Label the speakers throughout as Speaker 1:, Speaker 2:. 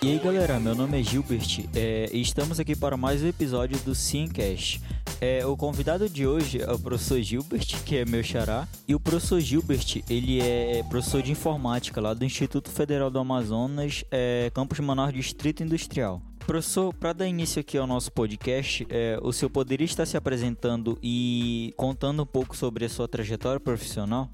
Speaker 1: E aí galera, meu nome é Gilbert é, e estamos aqui para mais um episódio do Simcast. É, o convidado de hoje é o professor Gilbert, que é meu xará, e o professor Gilbert, ele é professor de informática lá do Instituto Federal do Amazonas, é, Campus Manaus Distrito Industrial. Professor, para dar início aqui ao nosso podcast, é, o senhor poderia estar se apresentando e contando um pouco sobre a sua trajetória profissional?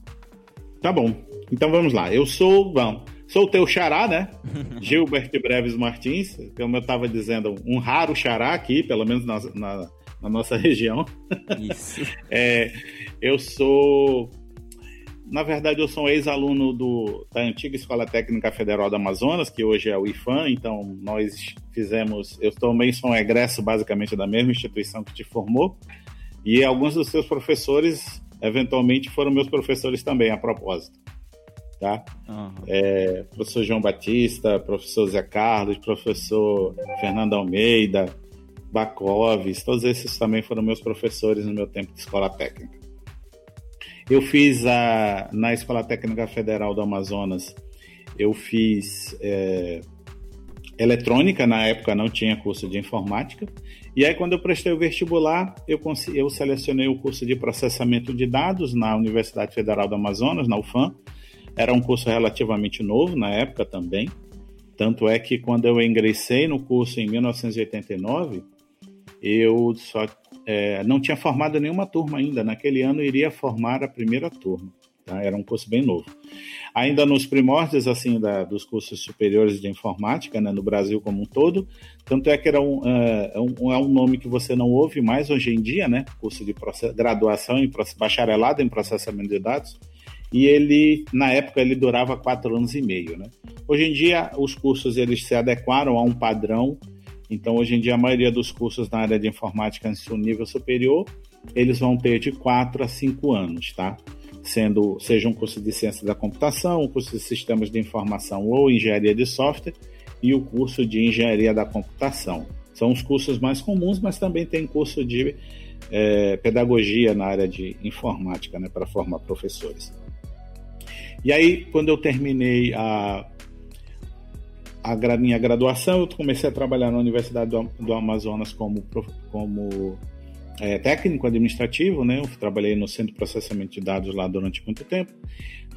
Speaker 2: Tá bom. Então vamos lá. Eu sou, bom, sou o teu xará, né? Gilbert Breves Martins, como eu estava dizendo, um raro xará aqui, pelo menos na, na, na nossa região.
Speaker 1: Isso.
Speaker 2: é, eu sou na verdade, eu sou um ex-aluno da antiga Escola Técnica Federal do Amazonas, que hoje é o IFAM, então nós fizemos, eu também sou um egresso basicamente da mesma instituição que te formou, e alguns dos seus professores, eventualmente, foram meus professores também, a propósito. Tá? Uhum. É, professor João Batista, professor Zé Carlos, professor Fernando Almeida, Bacoves, todos esses também foram meus professores no meu tempo de escola técnica. Eu fiz a, na Escola Técnica Federal do Amazonas, eu fiz é, eletrônica, na época não tinha curso de informática. E aí, quando eu prestei o vestibular, eu, eu selecionei o curso de processamento de dados na Universidade Federal do Amazonas, na UFAM. Era um curso relativamente novo na época também. Tanto é que quando eu ingressei no curso em 1989, eu só é, não tinha formado nenhuma turma ainda. Naquele ano iria formar a primeira turma. Tá? Era um curso bem novo. Ainda nos primórdios assim da, dos cursos superiores de informática, né, no Brasil como um todo, tanto é que era um, uh, um, é um nome que você não ouve mais hoje em dia, né? Curso de graduação em bacharelado em processamento de dados. E ele, na época, ele durava quatro anos e meio, né? Hoje em dia, os cursos eles se adequaram a um padrão então, hoje em dia, a maioria dos cursos na área de informática no nível superior, eles vão ter de 4 a 5 anos, tá? Sendo, seja um curso de ciência da computação, um curso de sistemas de informação ou engenharia de software e o curso de engenharia da computação. São os cursos mais comuns, mas também tem curso de é, pedagogia na área de informática, né, para formar professores. E aí, quando eu terminei a a minha graduação, eu comecei a trabalhar na Universidade do, do Amazonas como, como é, técnico administrativo, né? Eu trabalhei no Centro de Processamento de Dados lá durante muito tempo.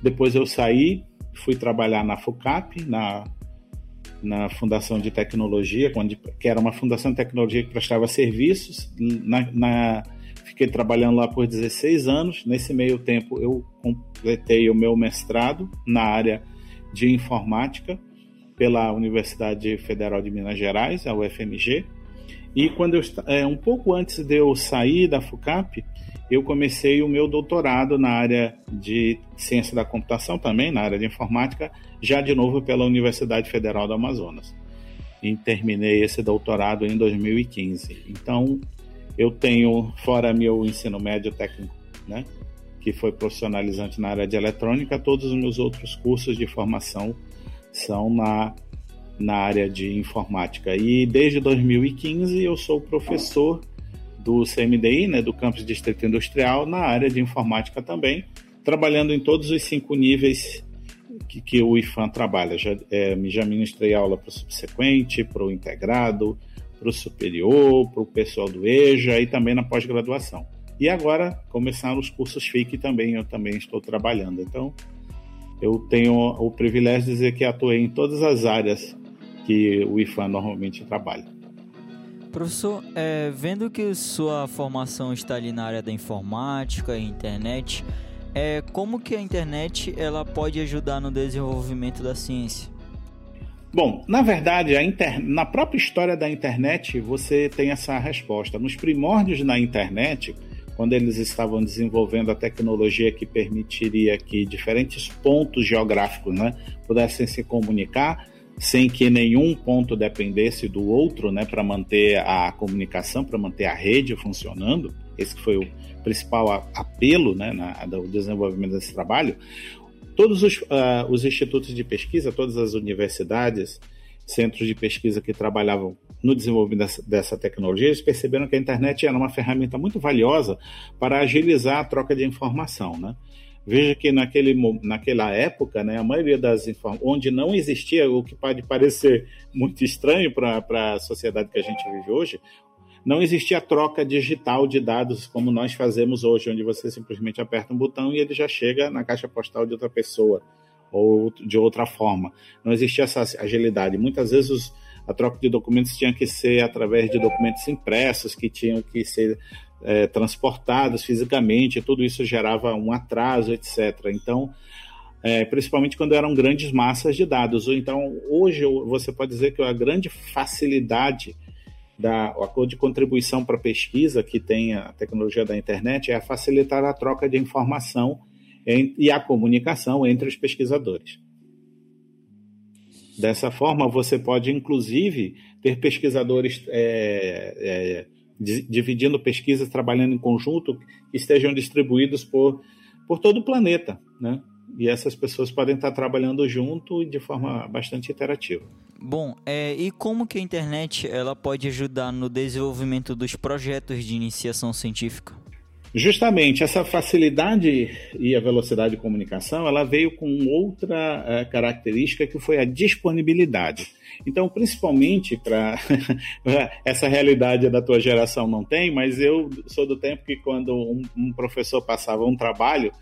Speaker 2: Depois eu saí, fui trabalhar na FUCAP, na, na Fundação de Tecnologia, onde, que era uma fundação de tecnologia que prestava serviços. Na, na, fiquei trabalhando lá por 16 anos. Nesse meio tempo, eu completei o meu mestrado na área de informática pela Universidade Federal de Minas Gerais, a UFMG. E quando eu, é, um pouco antes de eu sair da FUCAP, eu comecei o meu doutorado na área de ciência da computação também, na área de informática, já de novo pela Universidade Federal do Amazonas. E terminei esse doutorado em 2015. Então, eu tenho, fora meu ensino médio técnico, né, que foi profissionalizante na área de eletrônica, todos os meus outros cursos de formação são na, na área de informática. E desde 2015 eu sou professor do CMDI, né, do Campus Distrito Industrial, na área de informática também, trabalhando em todos os cinco níveis que, que o IFAM trabalha. Já, é, já ministrei aula para o subsequente, para o integrado, para o superior, para o pessoal do EJA e também na pós-graduação. E agora começaram os cursos FIC também, eu também estou trabalhando. Então, eu tenho o privilégio de dizer que atuei em todas as áreas que o IFAM normalmente trabalha.
Speaker 1: Professor, é, vendo que sua formação está ali na área da informática e internet, é, como que a internet ela pode ajudar no desenvolvimento da ciência?
Speaker 2: Bom, na verdade, inter... na própria história da internet, você tem essa resposta. Nos primórdios da internet, quando eles estavam desenvolvendo a tecnologia que permitiria que diferentes pontos geográficos né, pudessem se comunicar sem que nenhum ponto dependesse do outro né, para manter a comunicação, para manter a rede funcionando. Esse foi o principal apelo né, na, do desenvolvimento desse trabalho. Todos os, uh, os institutos de pesquisa, todas as universidades, centros de pesquisa que trabalhavam no desenvolvimento dessa, tecnologia, eles perceberam que a internet era uma ferramenta muito valiosa para agilizar a troca de informação. Né? Veja que naquele, naquela época, né, a maioria das onde não existia, o que pode parecer muito estranho para a sociedade que a gente vive hoje, não existia troca digital de dados como nós fazemos hoje, onde você simplesmente aperta um botão e ele já chega na caixa postal de outra pessoa ou de outra forma. Não existia essa agilidade. Muitas vezes os, a troca de documentos tinha que ser através de documentos impressos que tinham que ser é, transportados fisicamente, tudo isso gerava um atraso, etc. Então, é, principalmente quando eram grandes massas de dados. Então, hoje você pode dizer que a grande facilidade da a de contribuição para pesquisa que tem a tecnologia da internet é facilitar a troca de informação em, e a comunicação entre os pesquisadores. Dessa forma, você pode, inclusive, ter pesquisadores é, é, dividindo pesquisas, trabalhando em conjunto, que estejam distribuídos por, por todo o planeta, né? E essas pessoas podem estar trabalhando junto de forma bastante interativa.
Speaker 1: Bom, é, e como que a internet ela pode ajudar no desenvolvimento dos projetos de iniciação científica?
Speaker 2: Justamente essa facilidade e a velocidade de comunicação, ela veio com outra uh, característica que foi a disponibilidade. Então, principalmente para essa realidade da tua geração não tem, mas eu sou do tempo que quando um, um professor passava um trabalho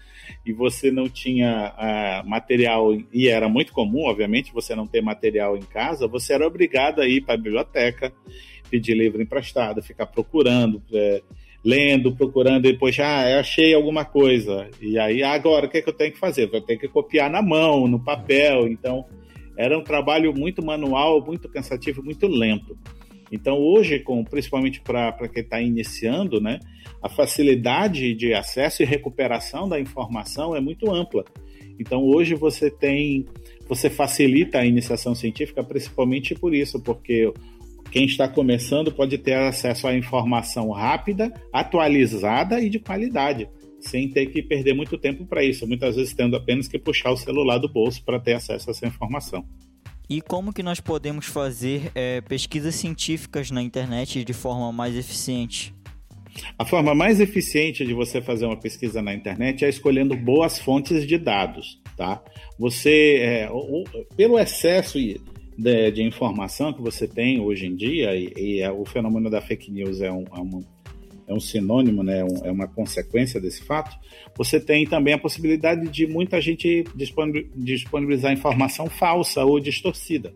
Speaker 2: e você não tinha uh, material e era muito comum, obviamente, você não ter material em casa, você era obrigado a ir para a biblioteca, pedir livro emprestado, ficar procurando. Uh, lendo, procurando, e depois, ah, eu achei alguma coisa. E aí, agora, o que, é que eu tenho que fazer? Vou ter que copiar na mão, no papel. Então, era um trabalho muito manual, muito cansativo, muito lento. Então, hoje, com, principalmente para quem está iniciando, né, a facilidade de acesso e recuperação da informação é muito ampla. Então, hoje você tem, você facilita a iniciação científica principalmente por isso, porque quem está começando pode ter acesso à informação rápida, atualizada e de qualidade, sem ter que perder muito tempo para isso, muitas vezes tendo apenas que puxar o celular do bolso para ter acesso a essa informação.
Speaker 1: E como que nós podemos fazer é, pesquisas científicas na internet de forma mais eficiente?
Speaker 2: A forma mais eficiente de você fazer uma pesquisa na internet é escolhendo boas fontes de dados, tá? Você, é, o, pelo excesso de, de, informação que você tem hoje em dia, e, e é, o fenômeno da fake news é um, é um, é um sinônimo, né, um, é uma consequência desse fato, você tem também a possibilidade de muita gente disponibilizar informação falsa ou distorcida.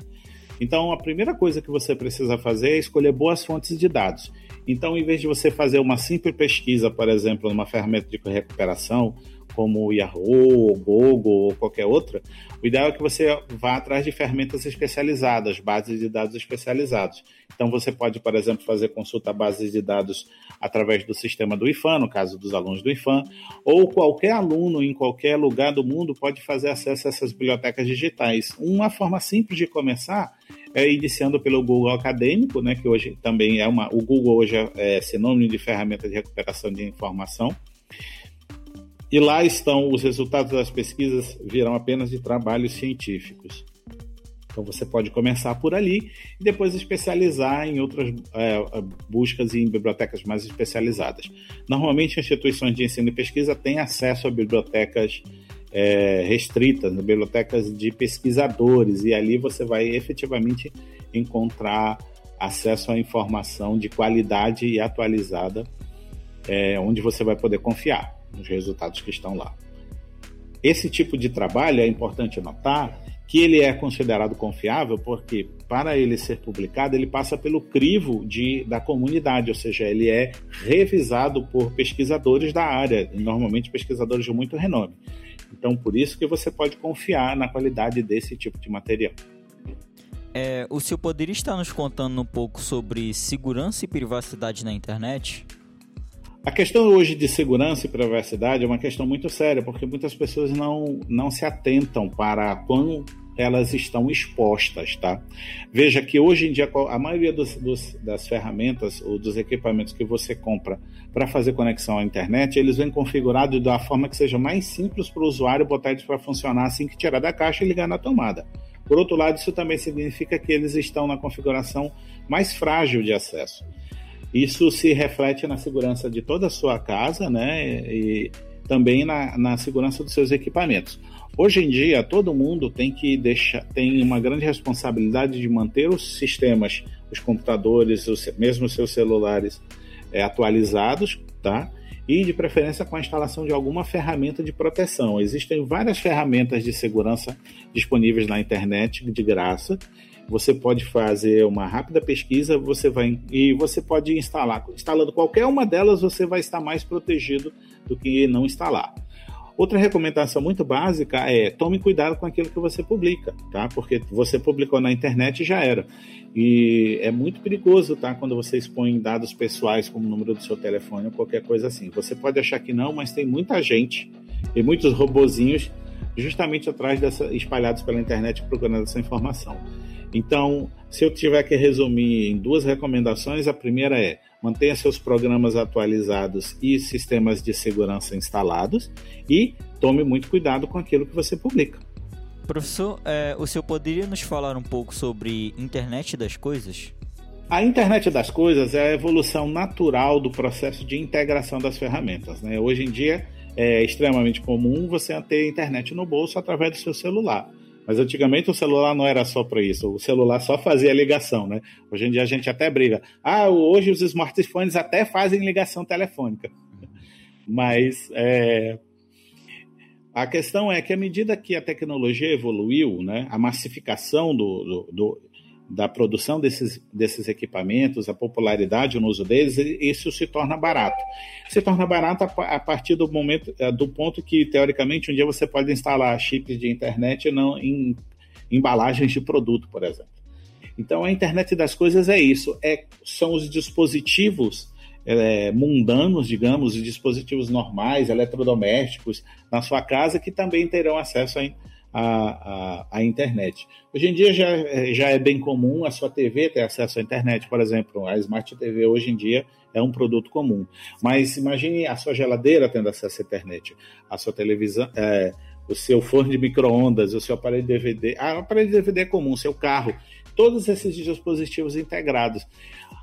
Speaker 2: Então, a primeira coisa que você precisa fazer é escolher boas fontes de dados. Então, em vez de você fazer uma simples pesquisa, por exemplo, numa ferramenta de recuperação, como o Yahoo, o Google ou qualquer outra, o ideal é que você vá atrás de ferramentas especializadas, bases de dados especializados. Então, você pode, por exemplo, fazer consulta a bases de dados através do sistema do IFAM, no caso dos alunos do IFAM, ou qualquer aluno em qualquer lugar do mundo pode fazer acesso a essas bibliotecas digitais. Uma forma simples de começar é iniciando pelo Google Acadêmico, né, que hoje também é uma. O Google hoje é sinônimo de ferramenta de recuperação de informação. E lá estão os resultados das pesquisas virão apenas de trabalhos científicos. Então você pode começar por ali e depois especializar em outras é, buscas em bibliotecas mais especializadas. Normalmente, instituições de ensino e pesquisa têm acesso a bibliotecas é, restritas, né, bibliotecas de pesquisadores, e ali você vai efetivamente encontrar acesso à informação de qualidade e atualizada, é, onde você vai poder confiar nos resultados que estão lá. Esse tipo de trabalho é importante notar que ele é considerado confiável porque para ele ser publicado ele passa pelo crivo de, da comunidade, ou seja, ele é revisado por pesquisadores da área, normalmente pesquisadores de muito renome. Então, por isso que você pode confiar na qualidade desse tipo de material.
Speaker 1: É, o senhor poderia estar nos contando um pouco sobre segurança e privacidade na internet?
Speaker 2: A questão hoje de segurança e privacidade é uma questão muito séria, porque muitas pessoas não, não se atentam para quando elas estão expostas, tá? Veja que hoje em dia a maioria dos, dos, das ferramentas ou dos equipamentos que você compra para fazer conexão à internet, eles vêm configurados da forma que seja mais simples para o usuário botar eles para funcionar assim que tirar da caixa e ligar na tomada. Por outro lado, isso também significa que eles estão na configuração mais frágil de acesso. Isso se reflete na segurança de toda a sua casa, né? E também na, na segurança dos seus equipamentos. Hoje em dia, todo mundo tem que deixar, tem uma grande responsabilidade de manter os sistemas, os computadores, os, mesmo os seus celulares é, atualizados, tá? E de preferência com a instalação de alguma ferramenta de proteção. Existem várias ferramentas de segurança disponíveis na internet de graça. Você pode fazer uma rápida pesquisa, você vai e você pode instalar. Instalando qualquer uma delas, você vai estar mais protegido do que não instalar. Outra recomendação muito básica é tome cuidado com aquilo que você publica, tá? Porque você publicou na internet e já era. E é muito perigoso, tá? Quando você expõe dados pessoais como o número do seu telefone ou qualquer coisa assim. Você pode achar que não, mas tem muita gente e muitos robozinhos justamente atrás dessa espalhados pela internet procurando essa informação. Então, se eu tiver que resumir em duas recomendações, a primeira é mantenha seus programas atualizados e sistemas de segurança instalados e tome muito cuidado com aquilo que você publica.
Speaker 1: Professor, é, o senhor poderia nos falar um pouco sobre internet das coisas?
Speaker 2: A internet das coisas é a evolução natural do processo de integração das ferramentas. Né? Hoje em dia é extremamente comum você ter internet no bolso através do seu celular. Mas antigamente o celular não era só para isso, o celular só fazia ligação, né? Hoje em dia a gente até briga. Ah, hoje os smartphones até fazem ligação telefônica. Mas é, a questão é que à medida que a tecnologia evoluiu, né, a massificação do, do, do da produção desses, desses equipamentos, a popularidade no uso deles, isso se torna barato. Se torna barato a, partir do momento, eh, do ponto que, teoricamente, um dia você pode instalar chips de internet não em embalagens de produto, por exemplo. Então, a internet das coisas é isso, é, são os dispositivos é, mundanos, digamos, os dispositivos normais, eletrodomésticos na sua casa que também terão acesso a a, a, a, internet. Hoje em dia já, já é bem comum a sua TV ter acesso à internet, por exemplo, a Smart TV hoje em dia é um produto comum. Mas imagine a sua geladeira tendo acesso à internet, a sua televisão, é, o seu forno de micro-ondas, o seu aparelho DVD, ah, o aparelho DVD é comum, o seu carro, todos esses dispositivos integrados.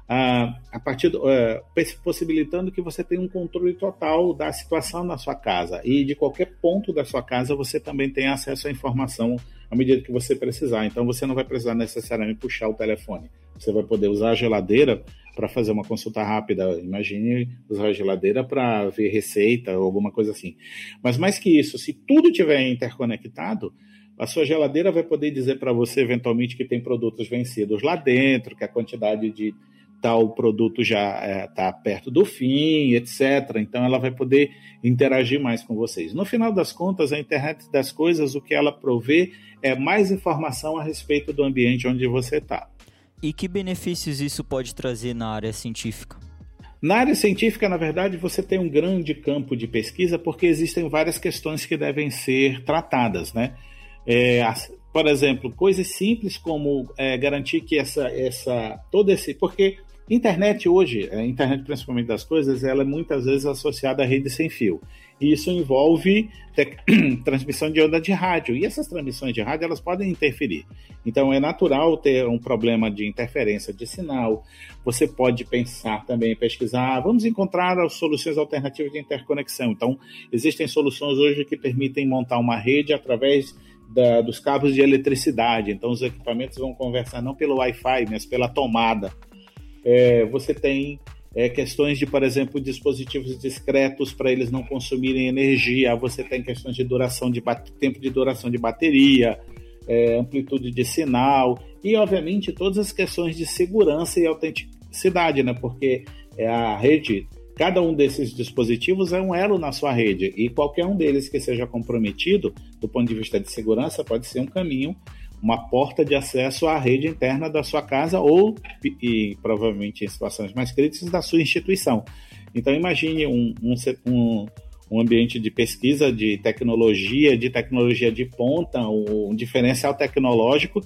Speaker 2: A partir do, uh, possibilitando que você tenha um controle total da situação na sua casa. E de qualquer ponto da sua casa você também tem acesso à informação à medida que você precisar. Então você não vai precisar necessariamente puxar o telefone. Você vai poder usar a geladeira para fazer uma consulta rápida. Imagine usar a geladeira para ver receita ou alguma coisa assim. Mas mais que isso, se tudo tiver interconectado, a sua geladeira vai poder dizer para você eventualmente que tem produtos vencidos lá dentro, que a quantidade de tal produto já está é, perto do fim, etc. Então ela vai poder interagir mais com vocês. No final das contas, a internet das coisas, o que ela provê é mais informação a respeito do ambiente onde você está.
Speaker 1: E que benefícios isso pode trazer na área científica?
Speaker 2: Na área científica, na verdade, você tem um grande campo de pesquisa porque existem várias questões que devem ser tratadas, né? É, por exemplo, coisas simples como é, garantir que essa, essa, todo esse, porque Internet hoje, a internet principalmente das coisas, ela é muitas vezes associada à rede sem fio. E isso envolve transmissão de onda de rádio. E essas transmissões de rádio, elas podem interferir. Então, é natural ter um problema de interferência de sinal. Você pode pensar também, pesquisar, vamos encontrar soluções alternativas de interconexão. Então, existem soluções hoje que permitem montar uma rede através da, dos cabos de eletricidade. Então, os equipamentos vão conversar não pelo Wi-Fi, mas pela tomada é, você tem é, questões de, por exemplo, dispositivos discretos para eles não consumirem energia, você tem questões de duração de tempo de duração de bateria, é, amplitude de sinal e, obviamente, todas as questões de segurança e autenticidade, né? Porque é a rede, cada um desses dispositivos é um elo na sua rede e qualquer um deles que seja comprometido, do ponto de vista de segurança, pode ser um caminho uma porta de acesso à rede interna da sua casa ou, e provavelmente em situações mais críticas, da sua instituição. Então, imagine um, um, um ambiente de pesquisa de tecnologia, de tecnologia de ponta, um diferencial tecnológico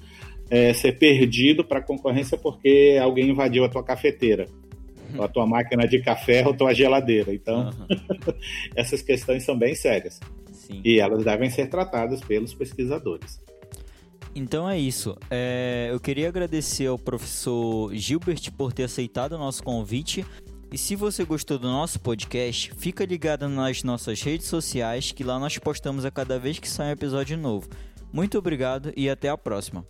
Speaker 2: é, ser perdido para a concorrência porque alguém invadiu a tua cafeteira, ou a tua máquina de café ou a tua geladeira. Então, uhum. essas questões são bem sérias. Sim. E elas devem ser tratadas pelos pesquisadores.
Speaker 1: Então é isso. É, eu queria agradecer ao professor Gilbert por ter aceitado o nosso convite. E se você gostou do nosso podcast, fica ligado nas nossas redes sociais que lá nós postamos a cada vez que sai um episódio novo. Muito obrigado e até a próxima.